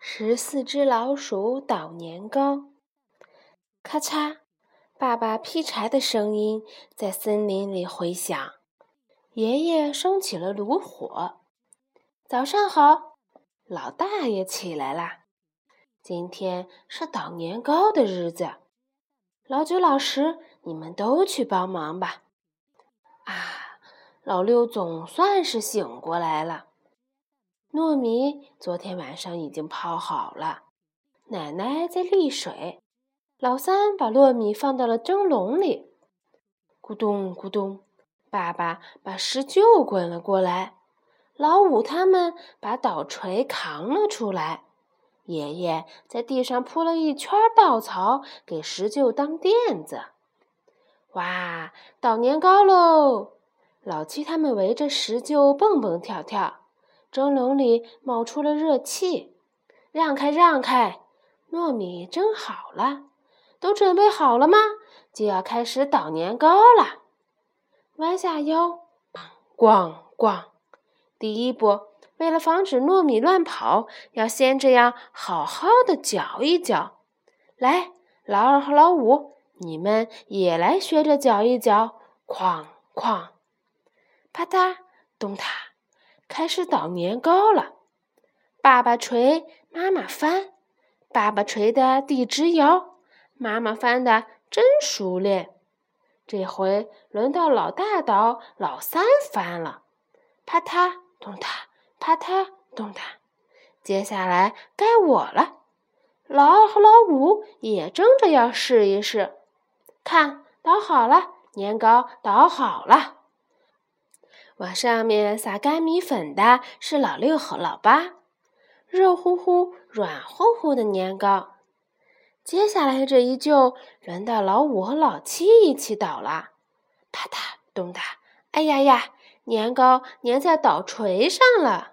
十四只老鼠捣年糕，咔嚓！爸爸劈柴的声音在森林里回响。爷爷升起了炉火。早上好，老大爷起来啦！今天是捣年糕的日子。老九、老十，你们都去帮忙吧。啊，老六总算是醒过来了。糯米昨天晚上已经泡好了，奶奶在沥水。老三把糯米放到了蒸笼里，咕咚咕咚，爸爸把石臼滚了过来。老五他们把捣锤扛了出来，爷爷在地上铺了一圈稻草，给石臼当垫子。哇，捣年糕喽！老七他们围着石臼蹦蹦跳跳。蒸笼里冒出了热气，让开让开！糯米蒸好了，都准备好了吗？就要开始捣年糕了。弯下腰，咣咣！第一步，为了防止糯米乱跑，要先这样好好的搅一搅。来，老二和老五，你们也来学着搅一搅。哐哐，啪嗒，咚嗒。开始捣年糕了，爸爸捶，妈妈翻，爸爸捶的地直摇，妈妈翻的真熟练。这回轮到老大捣，老三翻了，啪嗒咚嗒，啪嗒咚嗒。接下来该我了，老二和老五也争着要试一试。看，捣好了，年糕捣好了。往上面撒干米粉的是老六和老八，热乎乎、软乎乎的年糕。接下来这一就轮到老五和老七一起倒了，啪嗒咚嗒，哎呀呀，年糕粘在倒锤上了。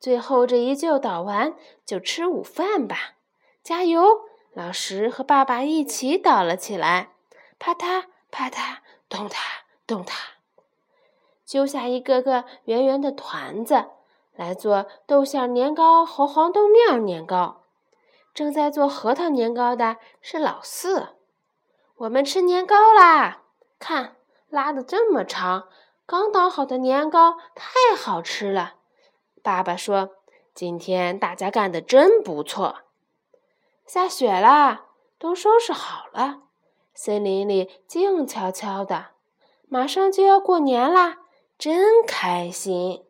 最后这一就倒完，就吃午饭吧，加油！老十和爸爸一起倒了起来，啪嗒啪嗒，咚嗒咚嗒。揪下一个个圆圆的团子，来做豆馅年糕和黄豆面年糕。正在做核桃年糕的是老四。我们吃年糕啦！看，拉的这么长，刚捣好的年糕太好吃了。爸爸说：“今天大家干的真不错。”下雪啦，都收拾好了。森林里静悄悄的，马上就要过年啦。真开心。